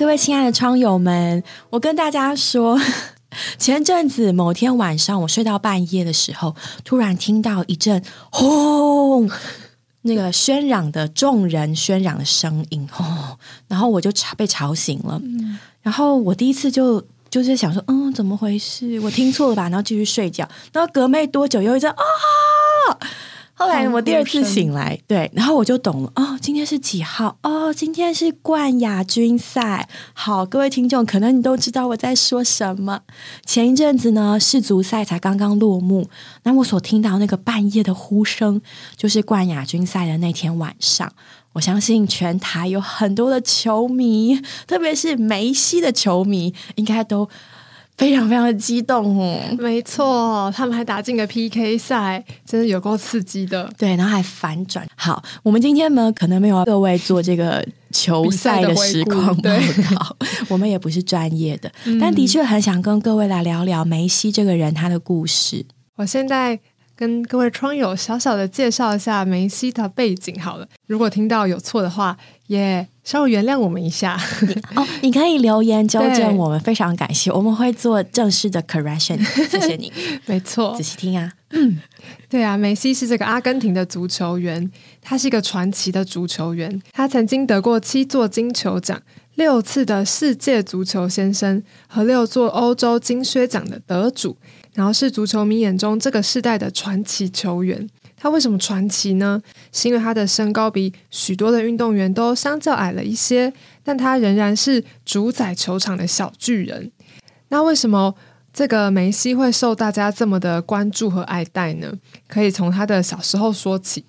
各位亲爱的窗友们，我跟大家说，前阵子某天晚上，我睡到半夜的时候，突然听到一阵轰，那个喧嚷的众人喧嚷的声音，哦，然后我就吵被吵醒了，然后我第一次就就是想说，嗯，怎么回事？我听错了吧？然后继续睡觉，然后隔没多久又一阵啊。后来我第二次醒来，对，然后我就懂了。哦，今天是几号？哦，今天是冠亚军赛。好，各位听众，可能你都知道我在说什么。前一阵子呢，世足赛才刚刚落幕，那我所听到那个半夜的呼声，就是冠亚军赛的那天晚上。我相信全台有很多的球迷，特别是梅西的球迷，应该都。非常非常的激动哦，没错，他们还打进了 PK 赛，真的有够刺激的。对，然后还反转。好，我们今天呢，可能没有各位做这个球赛的实况报道，我们也不是专业的，但的确很想跟各位来聊聊梅西这个人他的故事。我现在。跟各位窗友小小的介绍一下梅西的背景好了，如果听到有错的话，也稍微原谅我们一下哦。你可以留言纠正我们，非常感谢，我们会做正式的 correction。谢谢你，没错，仔细听啊。嗯，对啊，梅西是这个阿根廷的足球员，他是一个传奇的足球员，他曾经得过七座金球奖、六次的世界足球先生和六座欧洲金靴奖的得主。然后是足球迷眼中这个世代的传奇球员，他为什么传奇呢？是因为他的身高比许多的运动员都相较矮了一些，但他仍然是主宰球场的小巨人。那为什么这个梅西会受大家这么的关注和爱戴呢？可以从他的小时候说起。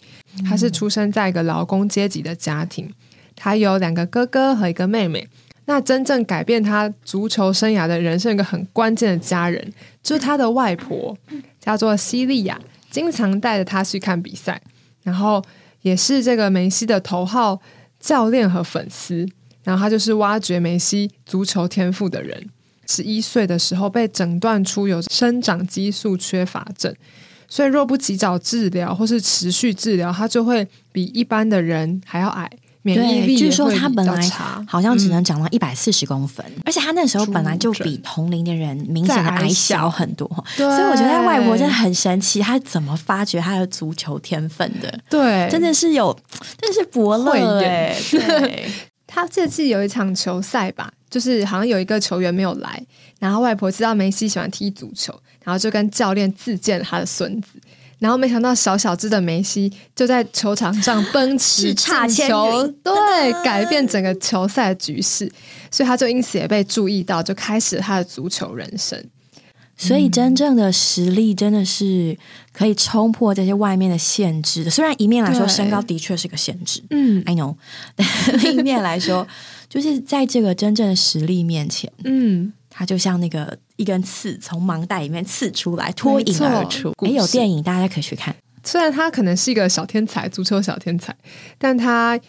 他是出生在一个劳工阶级的家庭，他有两个哥哥和一个妹妹。那真正改变他足球生涯的人是一个很关键的家人，就是他的外婆，叫做西利亚，经常带着他去看比赛，然后也是这个梅西的头号教练和粉丝，然后他就是挖掘梅西足球天赋的人。十一岁的时候被诊断出有生长激素缺乏症，所以若不及早治疗或是持续治疗，他就会比一般的人还要矮。免疫力据说他本来，好像只能长到一百四十公分，而且他那时候本来就比同龄的人明显的矮小很多，所以我觉得外婆真的很神奇，他怎么发掘他的足球天分的？对，真的是有，真的是伯乐哎！对，他这次有一场球赛吧，就是好像有一个球员没有来，然后外婆知道梅西喜欢踢足球，然后就跟教练自荐他的孙子。然后没想到小小只的梅西就在球场上奔驰进球，对，改变整个球赛局势，所以他就因此也被注意到，就开始他的足球人生。所以真正的实力真的是可以冲破这些外面的限制的。虽然一面来说身高的确是个限制，嗯，I know，另一面来说，就是在这个真正的实力面前，嗯。他就像那个一根刺从盲袋里面刺出来，脱颖而出。哎，有电影，大家可以去看。虽然他可能是一个小天才，足球小天才，但他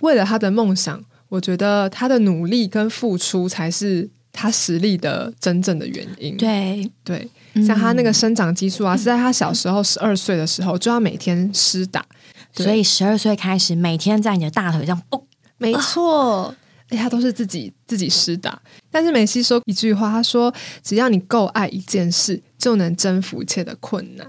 为了他的梦想，我觉得他的努力跟付出才是他实力的真正的原因。对对，像他那个生长激素啊，是在他小时候十二岁的时候就要每天施打，所以十二岁开始每天在你的大腿上哦，没错。哎，他都是自己自己施打。但是梅西说一句话，他说：“只要你够爱一件事，就能征服一切的困难。”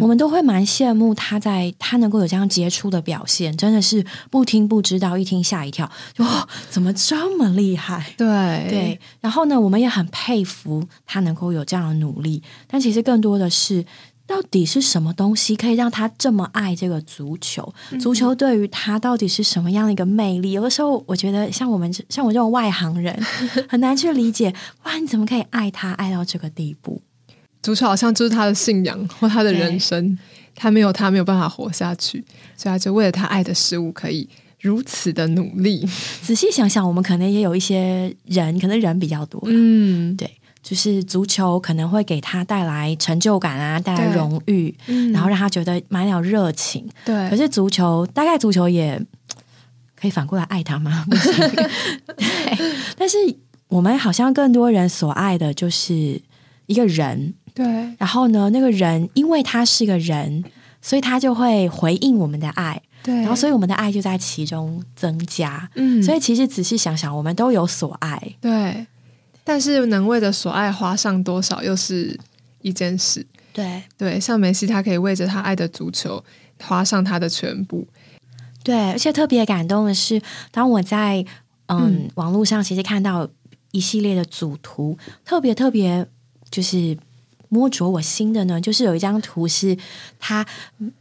我们都会蛮羡慕他在他能够有这样杰出的表现，真的是不听不知道，一听吓一跳，哇，怎么这么厉害？对对。然后呢，我们也很佩服他能够有这样的努力，但其实更多的是。到底是什么东西可以让他这么爱这个足球？足球对于他到底是什么样的一个魅力？有的时候，我觉得像我们像我这种外行人 很难去理解。哇，你怎么可以爱他爱到这个地步？足球好像就是他的信仰或他的人生，他没有他没有办法活下去，所以他就为了他爱的事物可以如此的努力。仔细想想，我们可能也有一些人，可能人比较多，嗯，对。就是足球可能会给他带来成就感啊，带来荣誉，然后让他觉得满了热情。对，可是足球大概足球也可以反过来爱他吗？对，但是我们好像更多人所爱的就是一个人。对，然后呢，那个人因为他是个人，所以他就会回应我们的爱，对，然后所以我们的爱就在其中增加。嗯，所以其实仔细想想，我们都有所爱。对，但是能为着所爱花上多少，又是一件事。对对，像梅西，他可以为着他爱的足球花上他的全部。对，而且特别感动的是，当我在嗯嗯网络上其实看到一系列的组图，特别特别就是摸着我心的呢，就是有一张图是他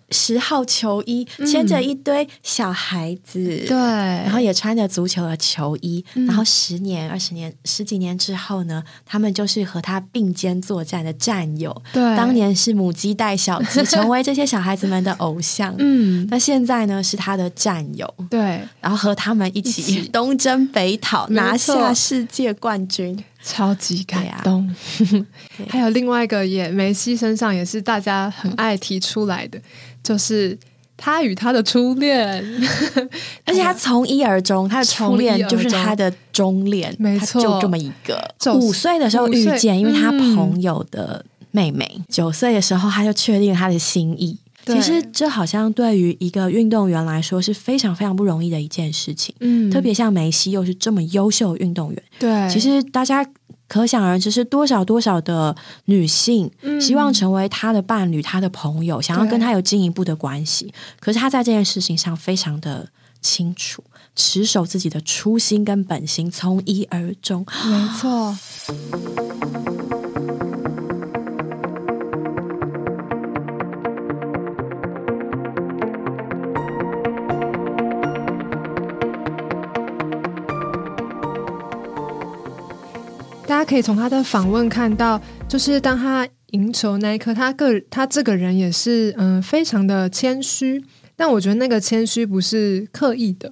十号球衣牵着一堆小孩子，对，然后也穿着足球的球衣，嗯。然后十年、二十年、十几年之后呢，他们就是和他并肩作战的战友。对，当年是母鸡带小鸡，成为这些小孩子们的偶像。嗯，那现在呢，是他的战友，对，然后和他们一起东征北讨，拿下世界冠军。超级感动。还有另外一个也梅西身上也是大家很爱提出来的，就是他与他的初恋，而且他从一而终，他的初恋就是他的终恋，没错就这么一个。五岁的时候遇见，因为他嗯朋友的妹妹。九岁的时候，他就确定他的心意。对其实这好像对于一个运动员来说是非常非常不容易的一件事情，嗯特别像梅西又是这么优秀的运动员。对，其实大家可想而知，是多少多少的女性嗯希望成为他的伴侣、他的朋友，想要跟他有进一步的关系。可是他在这件事情上非常的清楚，持守自己的初心跟本心，从一而终。没错。大家可以从他的访问看到，就是当他赢球那一刻，他个他这个人也是嗯、非常的谦虚，但我觉得那个谦虚不是刻意的，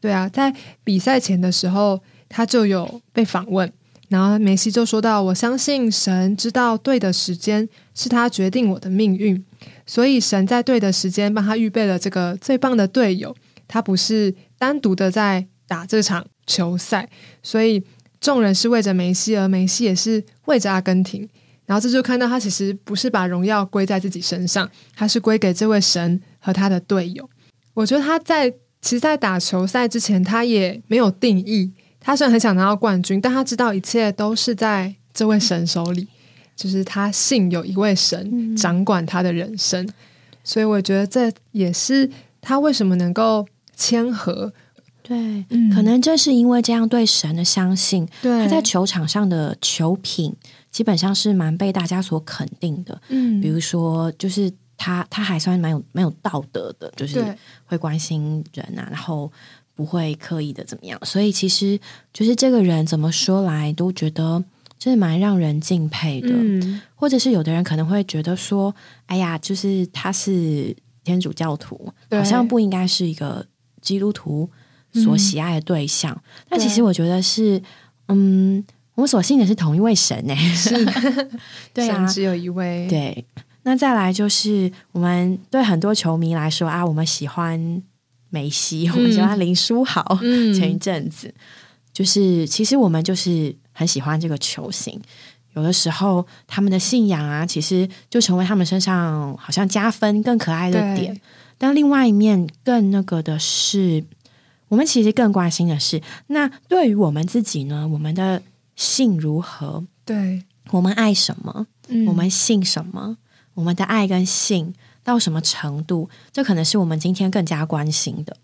对啊，在比赛前的时候，他就有被访问，然后梅西就说到：“我相信神知道对的时间是他决定我的命运，所以神在对的时间帮他预备了这个最棒的队友。他不是单独的在打这场球赛，所以众人是为着梅西，而梅西也是为着阿根廷。然后这就看到他其实不是把荣耀归在自己身上，他是归给这位神和他的队友。我觉得他在其实，在打球赛之前，他也没有定义。他虽然很想拿到冠军，但他知道一切都是在这位神手里，就是他信有一位神掌管他的人生，所以我觉得这也是他为什么能够谦和。对，嗯可能正是因为这样对神的相信，对他在球场上的球品基本上是蛮被大家所肯定的。嗯比如说，就是他他还算蛮有蛮有道德的，就是会关心人啊，然后不会刻意的怎么样。所以其实就是这个人怎么说来都觉得就是蛮让人敬佩的。嗯或者是有的人可能会觉得说，哎呀，就是他是天主教徒，好像不应该是一个基督徒所喜爱的对象。但其实我觉得是，嗯，我们所信的是同一位神呢、是，对啊只有一位，对，那再来就是我们对很多球迷来说啊，我们喜欢梅西，我们喜欢林书豪。嗯前一阵子，就是其实我们就是很喜欢这个球星。有的时候，他们的信仰啊，其实就成为他们身上好像加分、更可爱的点。但另外一面更那个的是，我们其实更关心的是，那对于我们自己呢，我们的性如何？对，我们爱什么？嗯我们信什么？我们的爱跟信到什么程度？这可能是我们今天更加关心的。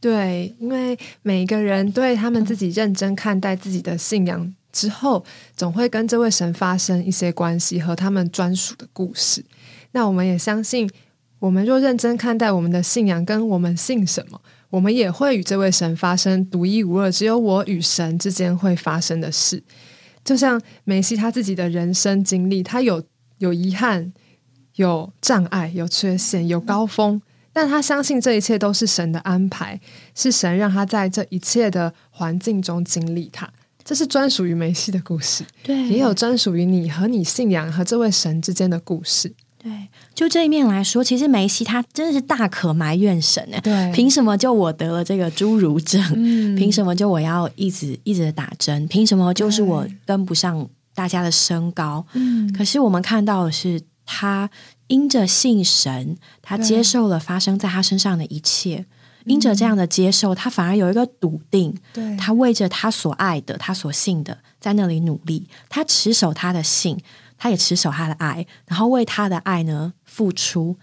对，因为每一个人对他们自己认真看待自己的信仰之后，总会跟这位神发生一些关系和他们专属的故事。那我们也相信，我们若认真看待我们的信仰，跟我们信什么，我们也会与这位神发生独一无二、只有我与神之间会发生的事。就像梅西他自己的人生经历，他有有遗憾、有障碍、有缺陷、有高峰，但他相信这一切都是神的安排，是神让他在这一切的环境中经历他。这是专属于梅西的故事，对也有专属于你和你信仰和这位神之间的故事。对，就这一面来说，其实梅西他真的是大可埋怨神呢。对凭什么就我得了这个侏儒症？嗯 凭什么就我要一直一直打针？凭什么就是我跟不上大家的身高？嗯可是我们看到的是，他因着信神，他接受了发生在他身上的一切。因着这样的接受，他反而有一个笃定，对他为着他所爱的、他所信的，在那里努力。他持守他的信，他也持守他的爱，然后为他的爱呢付出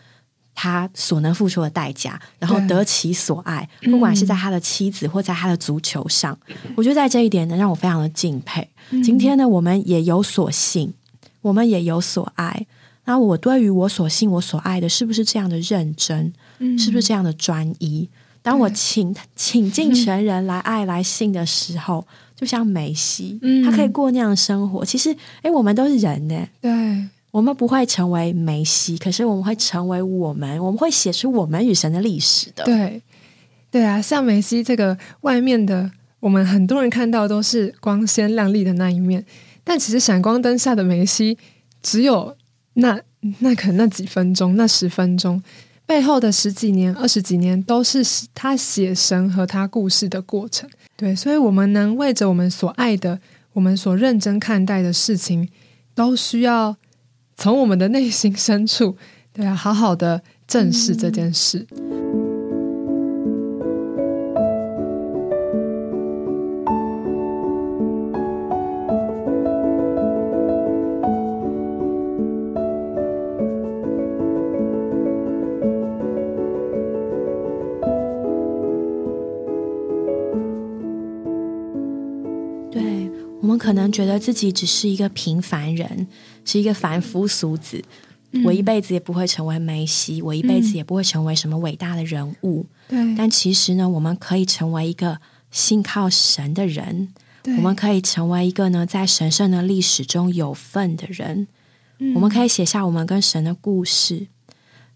他所能付出的代价，然后得其所爱。不管是在他的妻子或在他的足球上，我觉得在这一点呢，让我非常的敬佩。今天呢，我们也有所信，我们也有所爱。那我对于我所信、我所爱的，是不是这样的认真？是不是这样的专一？当我请请尽全人来爱、来信的时候，就像梅西，嗯。他可以过那样的生活。其实，哎，我们都是人呢，对。我们不会成为梅西，可是我们会成为我们，我们会写出我们与神的历史的。对。对啊，像梅西这个外面的，我们很多人看到都是光鲜亮丽的那一面，但其实闪光灯下的梅西只有那那可能那几分钟、那十分钟，背后的十几年、二十几年都是他写神和他故事的过程。对，所以我们能为着我们所爱的、我们所认真看待的事情，都需要从我们的内心深处，对啊，好好的正视这件事。对可能觉得自己只是一个平凡人，是一个凡夫俗子，我一辈子也不会成为梅西，我一辈子也不会成为什么伟大的人物。对，但其实呢，我们可以成为一个信靠神的人，对我们可以成为一个呢在神圣的历史中有份的人。我们可以写下我们跟神的故事。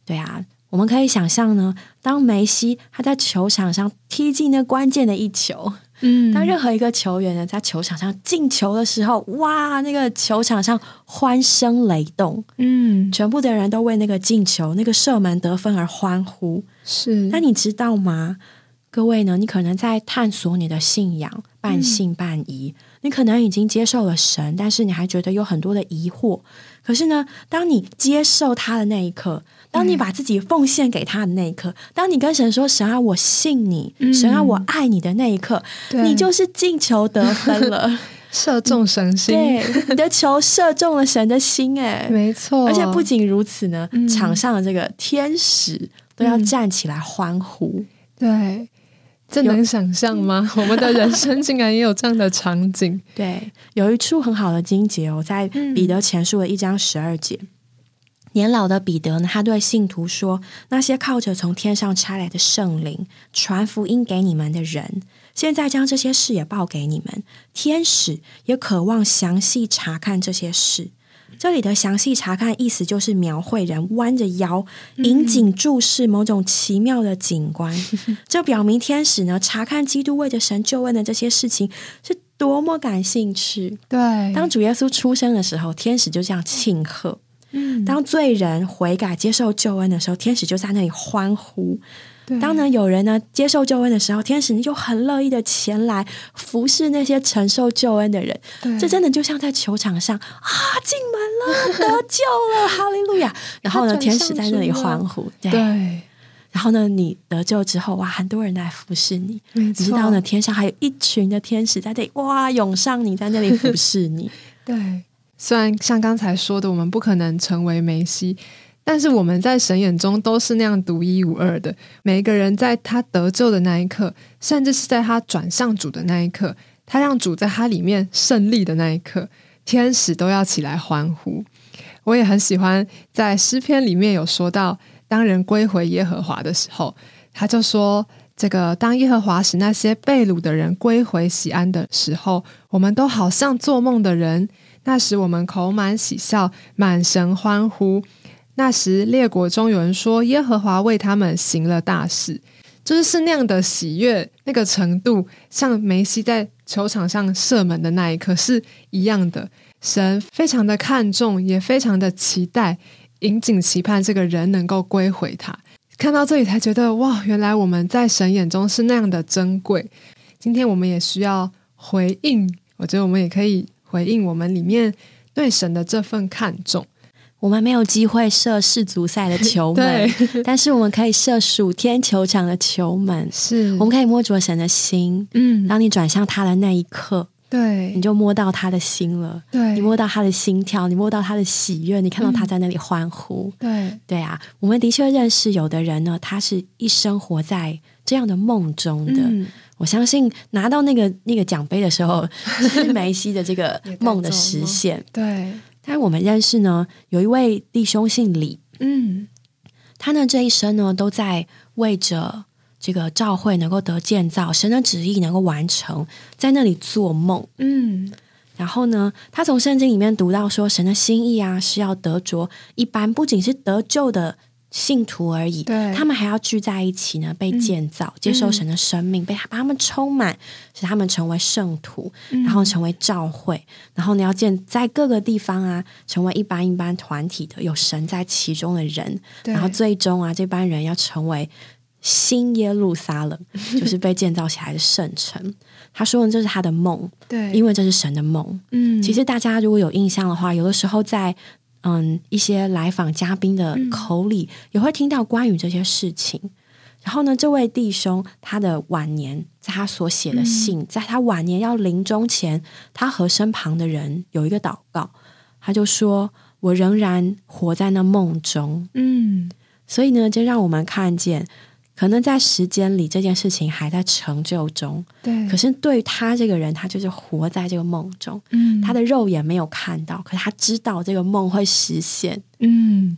对啊，我们可以想象呢，当梅西他在球场上踢进那关键的一球，嗯当任何一个球员呢在球场上进球的时候，哇，那个球场上欢声雷动，嗯全部的人都为那个进球、那个射门得分而欢呼。是那你知道吗？各位呢，你可能在探索你的信仰，半信半疑。你可能已经接受了神，但是你还觉得有很多的疑惑。可是呢，当你接受他的那一刻，当你把自己奉献给他的那一刻，当你跟神说：“神啊，我信你，神啊，我爱你”的那一刻，你就是进球得分了。射中神心，对，你的球射中了神的心，哎，没错，而且不仅如此呢，嗯。场上的这个天使都要站起来欢呼。对，这能想象吗？我们的人生竟然也有这样的场景，对，有一处很好的经节哦，在嗯彼得前书的一章十二节。年老的彼得呢，他对信徒说：“那些靠着从天上差来的圣灵传福音给你们的人，现在将这些事也报给你们。天使也渴望详细查看这些事。这里的详细查看，意思就是描绘人弯着腰，引颈注视某种奇妙的景观。这表明天使呢，查看基督为着神救恩的这些事情是多么感兴趣。对，当主耶稣出生的时候，天使就这样庆贺；嗯当罪人悔改接受救恩的时候，天使就在那里欢呼。对当呢有人呢接受救恩的时候，天使就很乐意的前来服侍那些承受救恩的人。对这真的就像在球场上啊，进门了，得救了，哈利路亚！然后呢，天使在那里欢呼，对。对，然后呢，你得救之后，哇，很多人来服侍你。没你知道呢，天上还有一群的天使在那里，哇，涌上你，在那里服侍你。对，虽然像刚才说的，我们不可能成为梅西，但是我们在神眼中都是那样独一无二的。每一个人在他得救的那一刻，甚至是在他转向主的那一刻，他让主在他里面胜利的那一刻，天使都要起来欢呼。我也很喜欢在诗篇里面有说到，当人归回耶和华的时候，他就说。这个当耶和华使那些被掳的人归回喜安的时候，我们都好像做梦的人。那时我们口满喜笑，满神欢呼。那时列国中有人说，耶和华为他们行了大事，就是是那样的喜悦，那个程度，像梅西在球场上射门的那一刻是一样的。神非常的看重，也非常的期待，引颈期盼这个人能够归回他。看到这里才觉得哇，原来我们在神眼中是那样的珍贵。今天我们也需要回应，我觉得我们也可以回应我们里面对神的这份看重。我们没有机会射世足赛的球门，但是我们可以射属天球场的球门。是，我们可以摸着神的心。嗯，当你转向他的那一刻，对，你就摸到他的心了。对，你摸到他的心跳，你摸到他的喜悦，你看到他在那里欢呼。对，对啊，我们的确认识有的人呢，他是一生活在这样的梦中的。我相信拿到那个那个奖杯的时候，是梅西的这个梦的实现。对。但我们认识呢，有一位弟兄姓李，嗯，他呢这一生呢都在为着这个教会能够得建造，神的旨意能够完成，在那里做梦，嗯，然后呢，他从圣经里面读到说，神的心意啊是要得着一般不仅是得救的。信徒而已，他们还要聚在一起呢，被建造，接受神的生命，被把他们充满，使他们成为圣徒，然后成为教会，然后你要建在各个地方啊，成为一般一般团体的有神在其中的人，然后最终啊，这班人要成为新耶路撒冷，就是被建造起来的圣城。他说的这是他的梦，对，因为这是神的梦。嗯，其实大家如果有印象的话，有的时候在。嗯，一些来访嘉宾的口里也会听到关于这些事情。然后呢，这位弟兄他的晚年，在他所写的信，在他晚年要临终前，他和身旁的人有一个祷告，他就说：“我仍然活在那梦中。”嗯，所以呢，就让我们看见。可能在时间里，这件事情还在成就中。对，可是对他这个人，他就是活在这个梦中。嗯，他的肉眼没有看到，可他知道这个梦会实现。嗯，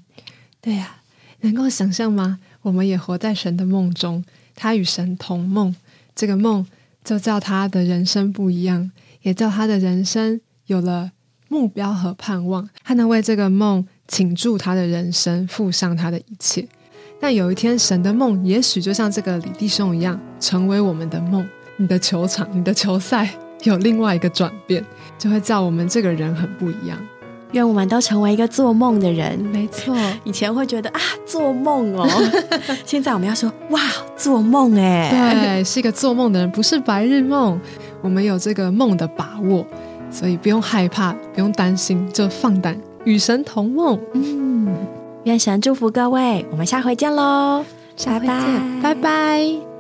对呀，能够想象吗？我们也活在神的梦中，他与神同梦。这个梦就叫他的人生不一样，也叫他的人生有了目标和盼望。他能为这个梦倾注他的人生，付上他的一切。但有一天，神的梦也许就像这个李弟兄一样，成为我们的梦。你的球场，你的球赛有另外一个转变，就会叫我们这个人很不一样。愿我们都成为一个做梦的人。没错，以前会觉得啊，做梦哦，现在我们要说哇，做梦哎，对，是一个做梦的人，不是白日梦。我们有这个梦的把握，所以不用害怕，不用担心，就放胆与神同梦。嗯。愿神祝福各位，我们下回见喽！下回见，拜拜。